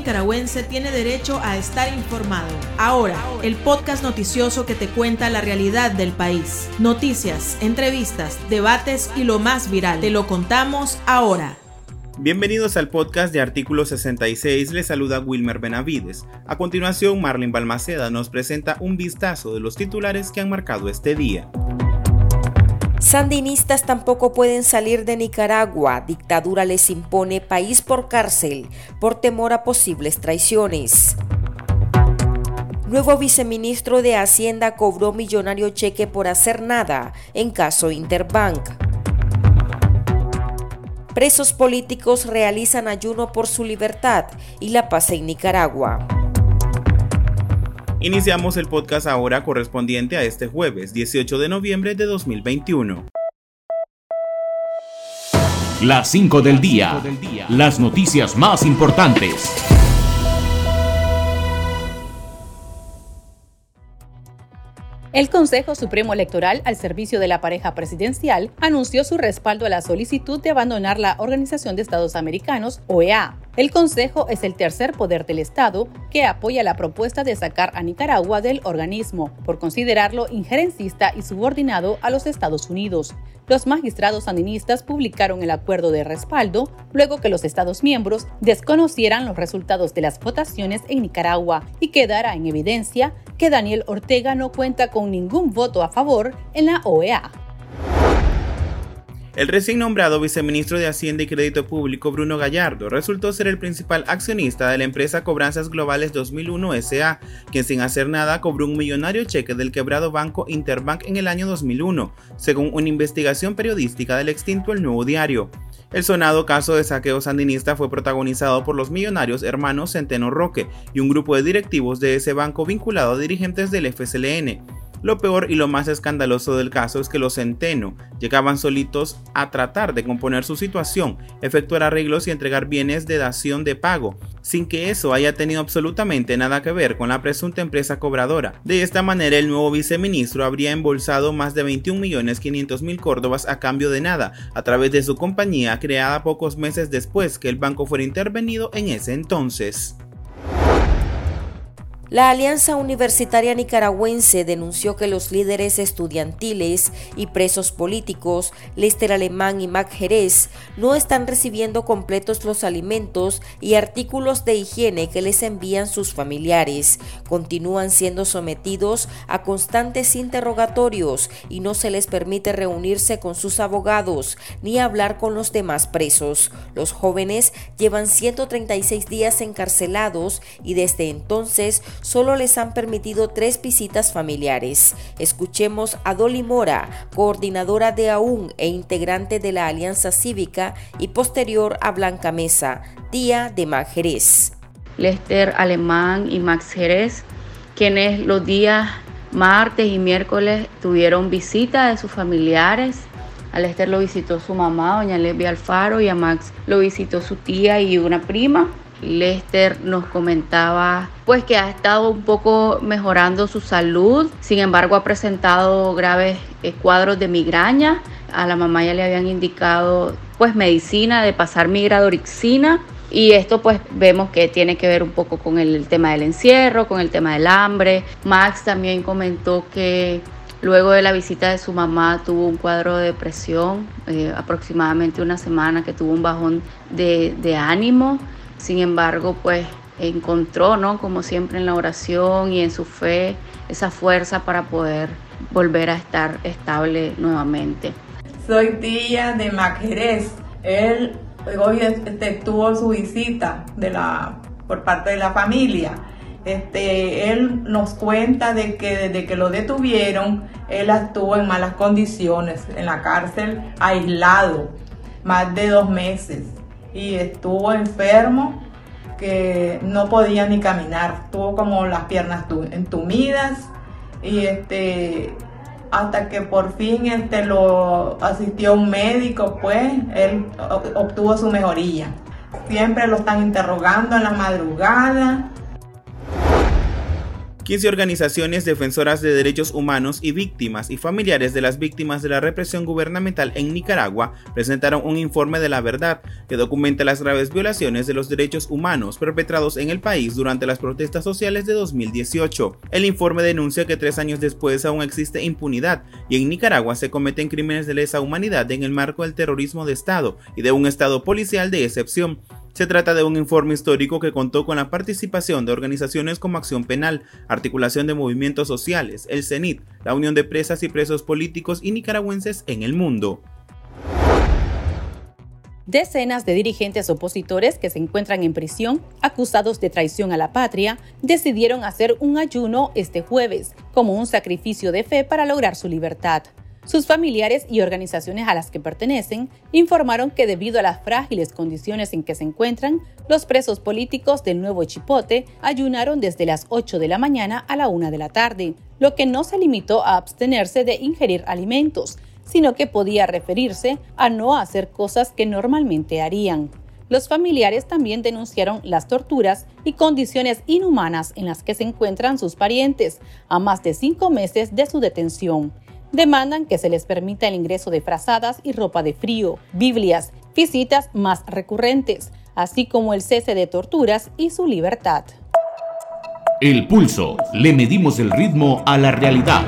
nicaragüense tiene derecho a estar informado. Ahora, el podcast noticioso que te cuenta la realidad del país. Noticias, entrevistas, debates y lo más viral. Te lo contamos ahora. Bienvenidos al podcast de Artículo 66, les saluda Wilmer Benavides. A continuación, Marlene Balmaceda nos presenta un vistazo de los titulares que han marcado este día. Sandinistas tampoco pueden salir de Nicaragua. Dictadura les impone país por cárcel por temor a posibles traiciones. Nuevo viceministro de Hacienda cobró millonario cheque por hacer nada en caso Interbank. Presos políticos realizan ayuno por su libertad y la paz en Nicaragua. Iniciamos el podcast ahora correspondiente a este jueves 18 de noviembre de 2021. Las 5 del día. Las noticias más importantes. El Consejo Supremo Electoral, al servicio de la pareja presidencial, anunció su respaldo a la solicitud de abandonar la Organización de Estados Americanos, OEA. El Consejo es el tercer poder del Estado que apoya la propuesta de sacar a Nicaragua del organismo, por considerarlo injerencista y subordinado a los Estados Unidos. Los magistrados sandinistas publicaron el acuerdo de respaldo luego que los Estados miembros desconocieran los resultados de las votaciones en Nicaragua y quedara en evidencia que Daniel Ortega no cuenta con ningún voto a favor en la OEA. El recién nombrado viceministro de Hacienda y Crédito Público Bruno Gallardo resultó ser el principal accionista de la empresa Cobranzas Globales 2001 SA, quien sin hacer nada cobró un millonario cheque del quebrado banco Interbank en el año 2001, según una investigación periodística del extinto El Nuevo Diario. El sonado caso de saqueo sandinista fue protagonizado por los millonarios hermanos Centeno Roque y un grupo de directivos de ese banco vinculado a dirigentes del FSLN. Lo peor y lo más escandaloso del caso es que los Centeno llegaban solitos a tratar de componer su situación, efectuar arreglos y entregar bienes de dación de pago, sin que eso haya tenido absolutamente nada que ver con la presunta empresa cobradora. De esta manera, el nuevo viceministro habría embolsado más de 21.500.000 córdobas a cambio de nada, a través de su compañía creada pocos meses después que el banco fuera intervenido en ese entonces. La Alianza Universitaria Nicaragüense denunció que los líderes estudiantiles y presos políticos, Lester Alemán y Mac Jerez, no están recibiendo completos los alimentos y artículos de higiene que les envían sus familiares. Continúan siendo sometidos a constantes interrogatorios y no se les permite reunirse con sus abogados ni hablar con los demás presos. Los jóvenes llevan 136 días encarcelados y desde entonces solo les han permitido tres visitas familiares. Escuchemos a Dolly Mora, coordinadora de AUN e integrante de la Alianza Cívica, y posterior a Blanca Mesa, tía de Max Jerez. Lester Alemán y Max Jerez, quienes los días martes y miércoles tuvieron visita de sus familiares. A Lester lo visitó su mamá, doña Lesbia Alfaro, y a Max lo visitó su tía y una prima. Lester nos comentaba pues que ha estado un poco mejorando su salud, sin embargo ha presentado graves cuadros de migraña. A la mamá ya le habían indicado pues medicina de pasar migradorixina y esto pues vemos que tiene que ver un poco con el, tema del encierro, con el tema del hambre. Max también comentó que Luego de la visita de su mamá tuvo un cuadro de depresión, eh, aproximadamente una semana que tuvo un bajón de ánimo sin embargo, pues encontró, ¿no? Como siempre en la oración y en su fe, esa fuerza para poder volver a estar estable nuevamente. Soy tía de Majerez. Él hoy este, tuvo su visita de la, por parte de la familia. Este, él nos cuenta de que desde que lo detuvieron, él estuvo en malas condiciones en la cárcel, aislado, más de dos meses y estuvo enfermo que no podía ni caminar, tuvo como las piernas entumidas y este hasta que por fin este lo asistió un médico, pues él obtuvo su mejoría. Siempre lo están interrogando en la madrugada 15 organizaciones defensoras de derechos humanos y víctimas y familiares de las víctimas de la represión gubernamental en Nicaragua presentaron un informe de la verdad que documenta las graves violaciones de los derechos humanos perpetrados en el país durante las protestas sociales de 2018. El informe denuncia que tres años después aún existe impunidad y en Nicaragua se cometen crímenes de lesa humanidad en el marco del terrorismo de Estado y de un Estado policial de excepción. Se trata de un informe histórico que contó con la participación de organizaciones como Acción Penal, Articulación de Movimientos Sociales, el CENIT, la Unión de Presas y Presos Políticos y Nicaragüenses en el mundo. Decenas de dirigentes opositores que se encuentran en prisión, acusados de traición a la patria, decidieron hacer un ayuno este jueves como un sacrificio de fe para lograr su libertad. Sus familiares y organizaciones a las que pertenecen informaron que debido a las frágiles condiciones en que se encuentran, los presos políticos del nuevo Chipote ayunaron desde las 8 de la mañana a la 1 de la tarde, lo que no se limitó a abstenerse de ingerir alimentos, sino que podía referirse a no hacer cosas que normalmente harían. Los familiares también denunciaron las torturas y condiciones inhumanas en las que se encuentran sus parientes a más de cinco meses de su detención demandan que se les permita el ingreso de frazadas y ropa de frío, Biblias, visitas más recurrentes, así como el cese de torturas y su libertad. El pulso. Le medimos el ritmo a la realidad.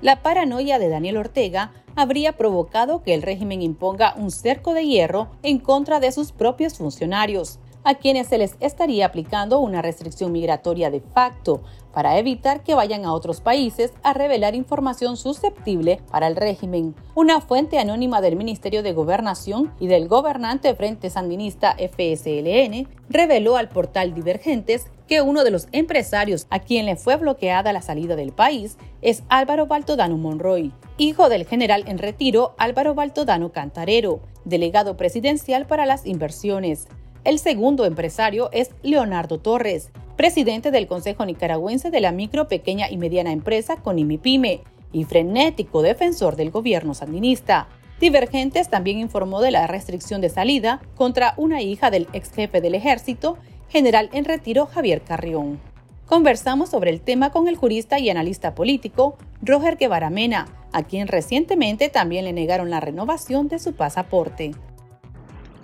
La paranoia de Daniel Ortega habría provocado que el régimen imponga un cerco de hierro en contra de sus propios funcionarios a quienes se les estaría aplicando una restricción migratoria de facto para evitar que vayan a otros países a revelar información susceptible para el régimen. Una fuente anónima del Ministerio de Gobernación y del gobernante Frente Sandinista FSLN reveló al portal Divergentes que uno de los empresarios a quien le fue bloqueada la salida del país es Álvaro Baltodano Monroy, hijo del general en retiro Álvaro Baltodano Cantarero, delegado presidencial para las inversiones. El segundo empresario es Leonardo Torres, presidente del Consejo Nicaragüense de la Micro, Pequeña y Mediana Empresa Conimipime y frenético defensor del gobierno sandinista. Divergentes también informó de la restricción de salida contra una hija del ex jefe del ejército, general en retiro Javier Carrión. Conversamos sobre el tema con el jurista y analista político Roger Guevara Mena, a quien recientemente también le negaron la renovación de su pasaporte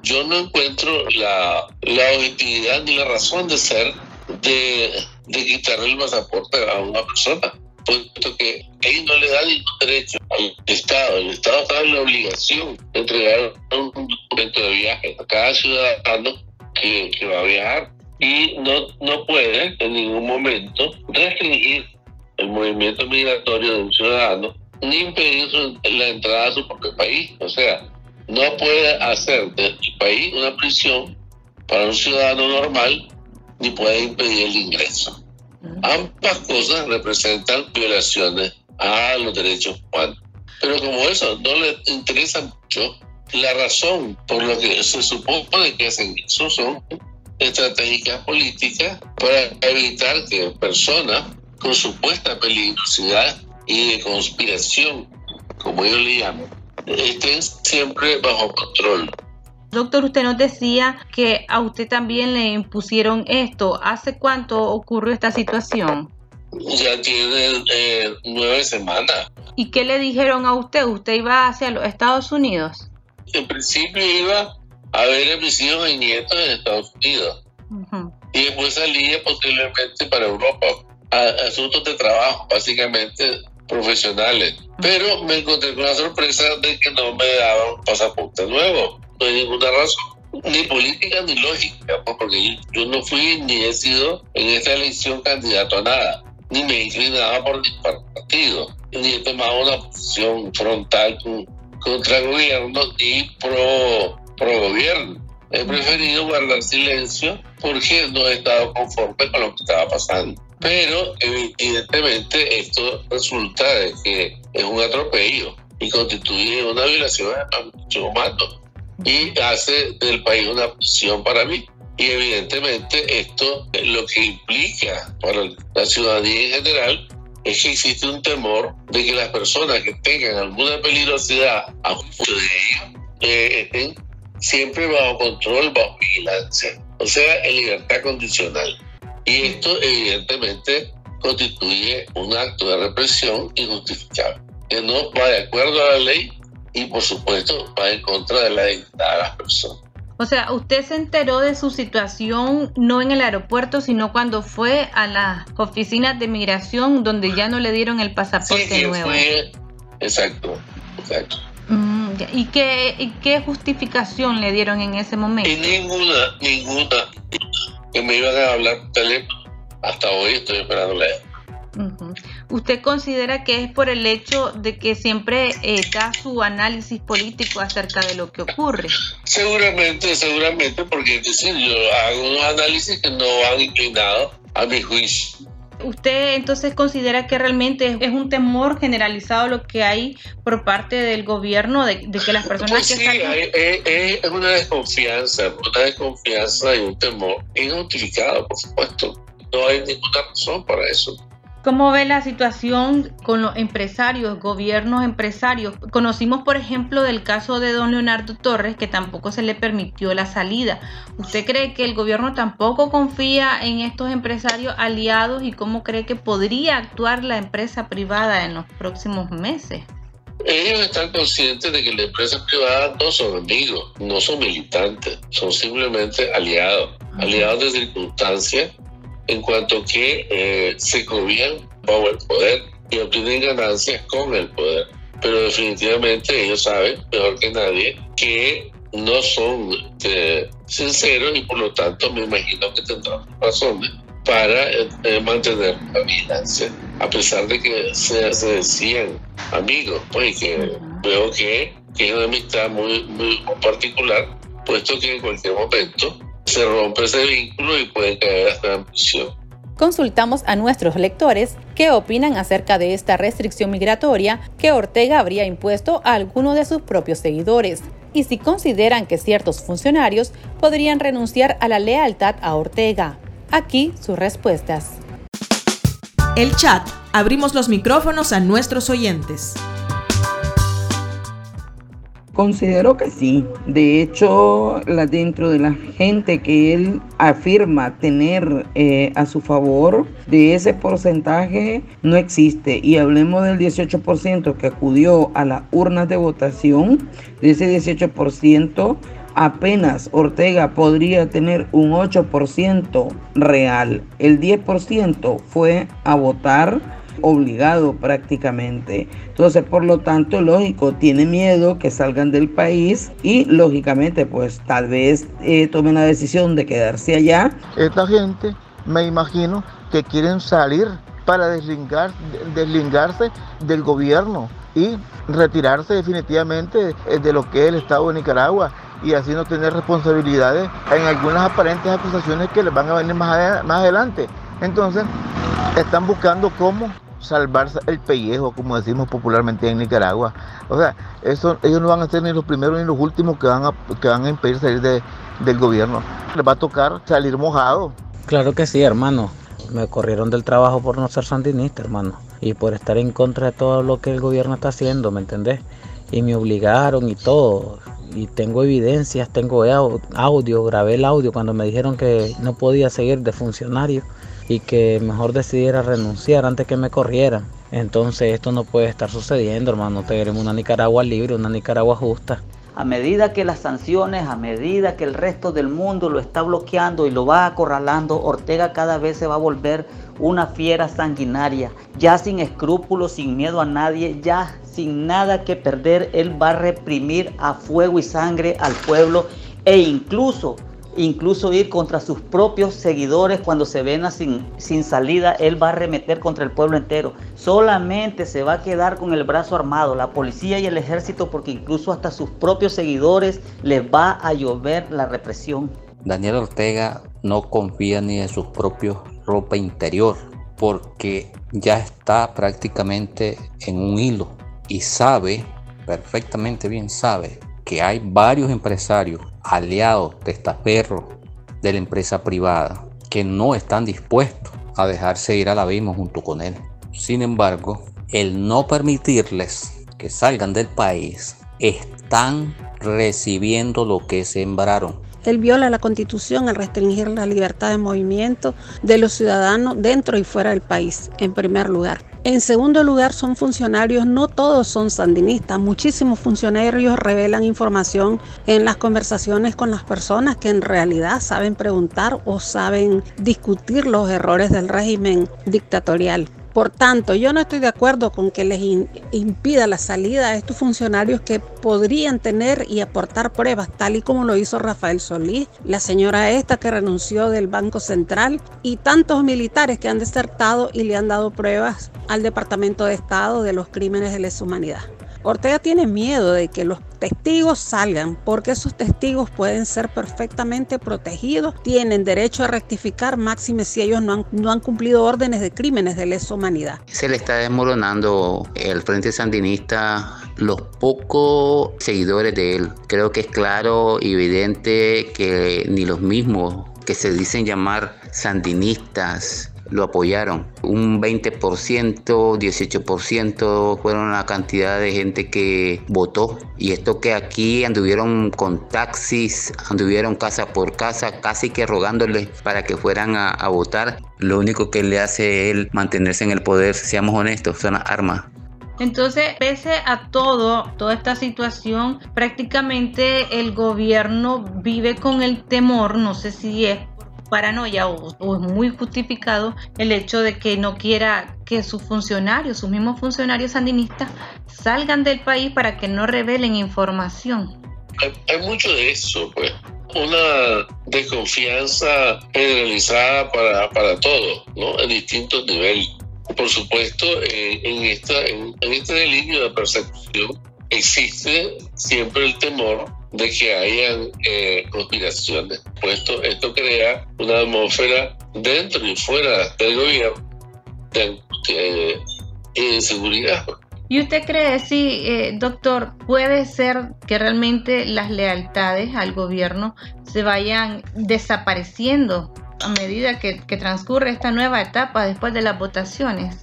yo no encuentro la, objetividad ni la razón de ser de, de quitarle el pasaporte a una persona, puesto que ahí no le da ningún derecho al Estado. El Estado está en la obligación de entregar un documento de viaje a cada ciudadano que, que va a viajar y no, no puede en ningún momento restringir el movimiento migratorio de un ciudadano ni impedir la entrada a su propio país. O sea, no puede hacer del país una prisión para un ciudadano normal ni puede impedir el ingreso. Ambas cosas representan violaciones a los derechos humanos. Pero como eso no le interesa mucho, la razón por lo que se supone que hacen eso son estratégicas políticas para evitar que personas con supuesta peligrosidad y de conspiración, como ellos le llaman, estén siempre bajo control. Doctor, usted nos decía que a usted también le impusieron esto. ¿Hace cuánto ocurrió esta situación? Ya tiene eh, nueve semanas. ¿Y qué le dijeron a usted? ¿Usted iba hacia los Estados Unidos? En principio iba a ver a mis hijos y nietos en Estados Unidos. Y después salía posiblemente para Europa. A asuntos de trabajo, básicamente profesionales. Pero me encontré con la sorpresa de que no me daban pasaporte nuevo. No hay ninguna razón, ni política ni lógica, porque yo no fui ni he sido en esta elección candidato a nada, ni me he inclinado por ningún partido, ni he tomado una posición frontal contra el gobierno ni pro, pro gobierno. He preferido guardar silencio porque no he estado conforme con lo que estaba pasando. Pero evidentemente esto resulta de que es un atropello y constituye una violación a derechos humanos y hace del país una prisión para mí. Y evidentemente esto lo que implica para la ciudadanía en general es que existe un temor de que las personas que tengan alguna peligrosidad a juicio de ellos eh, estén siempre bajo control, bajo vigilancia. o sea, en libertad condicional. Y esto evidentemente constituye un acto de represión injustificable, que no va de acuerdo a la ley y por supuesto va en contra de la dignidad de las personas. O sea, usted se enteró de su situación no en el aeropuerto, sino cuando fue a las oficinas de migración donde ya no le dieron el pasaporte sí, nuevo. Fue, exacto, exacto. Mm, ¿Y qué, ¿Y qué justificación le dieron en ese momento? Y ninguna, ninguna, que me iban a hablar por teléfono. Hasta hoy estoy esperando la ¿Usted considera que es por el hecho de que siempre eh, da su análisis político acerca de lo que ocurre? Seguramente, seguramente, porque es decir, yo hago unos análisis que no van inclinados a mi juicio. ¿Usted entonces considera que realmente es un temor generalizado lo que hay por parte del gobierno de, que las personas pues que sí, es, una desconfianza, una desconfianza y un temor injustificado, por supuesto. No hay ninguna razón para eso. ¿Cómo ve la situación con los empresarios, gobiernos empresarios? Conocimos, por ejemplo, del caso de don Leonardo Torres, que tampoco se le permitió la salida. ¿Usted cree que el gobierno tampoco confía en estos empresarios aliados y cómo cree que podría actuar la empresa privada en los próximos meses? Ellos están conscientes de que la empresa privada no son amigos, no son militantes, son simplemente aliados, aliados de circunstancias en cuanto que eh, se cobían bajo el poder y obtienen ganancias con el poder. Pero definitivamente ellos saben, mejor que nadie, que no son este, sinceros y por lo tanto me imagino que tendrán razones para eh, mantener la vigilancia, a pesar de que se, decían amigos, pues que veo que, que es una amistad muy, muy particular, puesto que en cualquier momento se rompe ese vínculo y puede caer hasta en prisión. Consultamos a nuestros lectores qué opinan acerca de esta restricción migratoria que Ortega habría impuesto a alguno de sus propios seguidores y si consideran que ciertos funcionarios podrían renunciar a la lealtad a Ortega. Aquí sus respuestas. El chat. Abrimos los micrófonos a nuestros oyentes. Considero que sí. De hecho, la, dentro de la gente que él afirma tener eh, a su favor, de ese porcentaje no existe. Y hablemos del 18% que acudió a las urnas de votación. De ese 18%, apenas Ortega podría tener un 8% real. El 10% fue a votar obligado prácticamente. Entonces, por lo tanto, lógico, tiene miedo que salgan del país y lógicamente, pues tal vez eh, tomen la decisión de quedarse allá. Esta gente, me imagino, que quieren salir para deslingar, deslingarse del gobierno y retirarse definitivamente eh, de lo que es el Estado de Nicaragua y así no tener responsabilidades en algunas aparentes acusaciones que les van a venir más, más adelante. Entonces, están buscando cómo salvarse el pellejo, como decimos popularmente en Nicaragua. O sea, eso, ellos no van a ser ni los primeros ni los últimos que van a, que van a impedir salir del gobierno. Les va a tocar salir mojado. Claro que sí, hermano. Me corrieron del trabajo por no ser sandinista, hermano. Y por estar en contra de todo lo que el gobierno está haciendo, ¿me entendés? Y me obligaron y todo. Y tengo evidencias, tengo audio, grabé el audio cuando me dijeron que no podía seguir de funcionario y que mejor decidiera renunciar antes que me corrieran. Entonces esto no puede estar sucediendo, hermano. Queremos una Nicaragua libre, una Nicaragua justa. A medida que las sanciones, a medida que el resto del mundo lo está bloqueando y lo va acorralando, Ortega cada vez se va a volver una fiera sanguinaria, ya sin escrúpulos, sin miedo a nadie, ya sin nada que perder, él va a reprimir a fuego y sangre al pueblo e incluso incluso ir contra sus propios seguidores cuando se ven sin, sin salida, él va a arremeter contra el pueblo entero. Solamente se va a quedar con el brazo armado, la policía y el ejército, porque incluso hasta sus propios seguidores les va a llover la represión. Daniel Ortega no confía ni en su propia ropa interior, porque ya está prácticamente en un hilo y sabe, perfectamente bien sabe, que hay varios empresarios aliados, testaferros de la empresa privada que no están dispuestos a dejarse ir al abismo junto con él. Sin embargo, el no permitirles que salgan del país, están recibiendo lo que sembraron. Él viola la constitución al restringir la libertad de movimiento de los ciudadanos dentro y fuera del país, en primer lugar. En segundo lugar, son funcionarios, no todos son sandinistas, muchísimos funcionarios revelan información en las conversaciones con las personas que en realidad saben preguntar o saben discutir los errores del régimen dictatorial. Por tanto, yo no estoy de acuerdo con que les impida la salida a estos funcionarios que podrían tener y aportar pruebas, tal y como lo hizo Rafael Solís, la señora esta que renunció del Banco Central y tantos militares que han desertado y le han dado pruebas al Departamento de Estado de los crímenes de lesa humanidad. Ortega tiene miedo de que los testigos salgan porque esos testigos pueden ser perfectamente protegidos, tienen derecho a rectificar máxime si ellos no han, cumplido órdenes de crímenes de lesa humanidad. Se le está desmoronando el Frente Sandinista los pocos seguidores de él. Creo que es claro y evidente que ni los mismos que se dicen llamar sandinistas lo apoyaron. Un 20%, 18% fueron la cantidad de gente que votó. Y esto que aquí anduvieron con taxis, anduvieron casa por casa, casi que rogándoles para que fueran a, a votar. Lo único que le hace él mantenerse en el poder, seamos honestos, son las armas. Entonces, pese a todo, toda esta situación, prácticamente el gobierno vive con el temor, no sé si es paranoia o, es muy justificado el hecho de que no quiera que sus funcionarios, sus mismos funcionarios sandinistas, salgan del país para que no revelen información. Hay, mucho de eso, pues. Una desconfianza generalizada para, para todos, ¿no? En distintos niveles. Por supuesto, en, esta, en, en este delirio de persecución existe siempre el temor de que hayan eh, conspiraciones. Pues esto crea una atmósfera dentro y fuera del gobierno de, inseguridad. ¿Y usted cree, sí, eh, doctor, puede ser que realmente las lealtades al gobierno se vayan desapareciendo a medida que, transcurre esta nueva etapa después de las votaciones?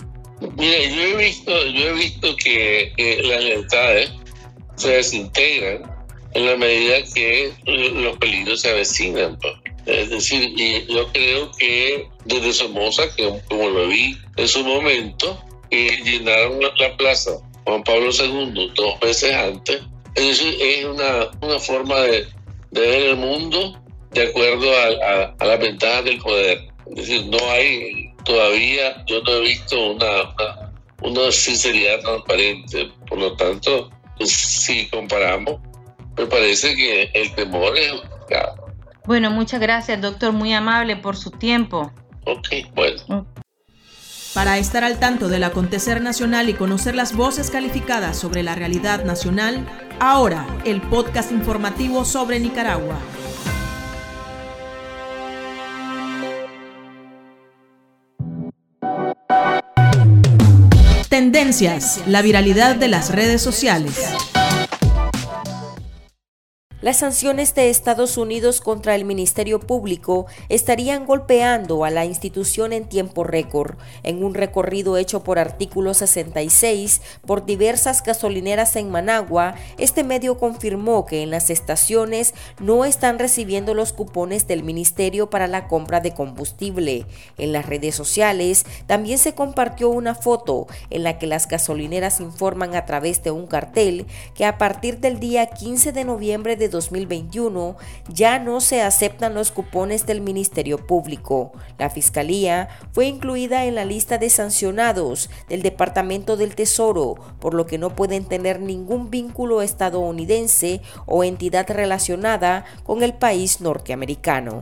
Mire, yo he visto, yo he visto que, que las lealtades se desintegran en la medida que los peligros se avecinan. Es decir, yo creo que desde Somoza, que como lo vi en su momento, eh, llenaron la, plaza Juan Pablo II dos veces antes. Es decir, es una, una forma de, de ver el mundo de acuerdo a, a, las ventajas del poder. Es decir, no hay todavía, yo no he visto una, una, una sinceridad transparente. Por lo tanto, pues, si comparamos, me parece que el temor es... Bueno, muchas gracias, doctor, muy amable por su tiempo. Ok, bueno. Para estar al tanto del acontecer nacional y conocer las voces calificadas sobre la realidad nacional, ahora el podcast informativo sobre Nicaragua. Tendencias, la viralidad de las redes sociales. Las sanciones de Estados Unidos contra el Ministerio Público estarían golpeando a la institución en tiempo récord. En un recorrido hecho por artículo 66 por diversas gasolineras en Managua, este medio confirmó que en las estaciones no están recibiendo los cupones del Ministerio para la compra de combustible. En las redes sociales también se compartió una foto en la que las gasolineras informan a través de un cartel que a partir del día 15 de noviembre de 2021 ya no se aceptan los cupones del Ministerio Público. La Fiscalía fue incluida en la lista de sancionados del Departamento del Tesoro, por lo que no pueden tener ningún vínculo estadounidense o entidad relacionada con el país norteamericano.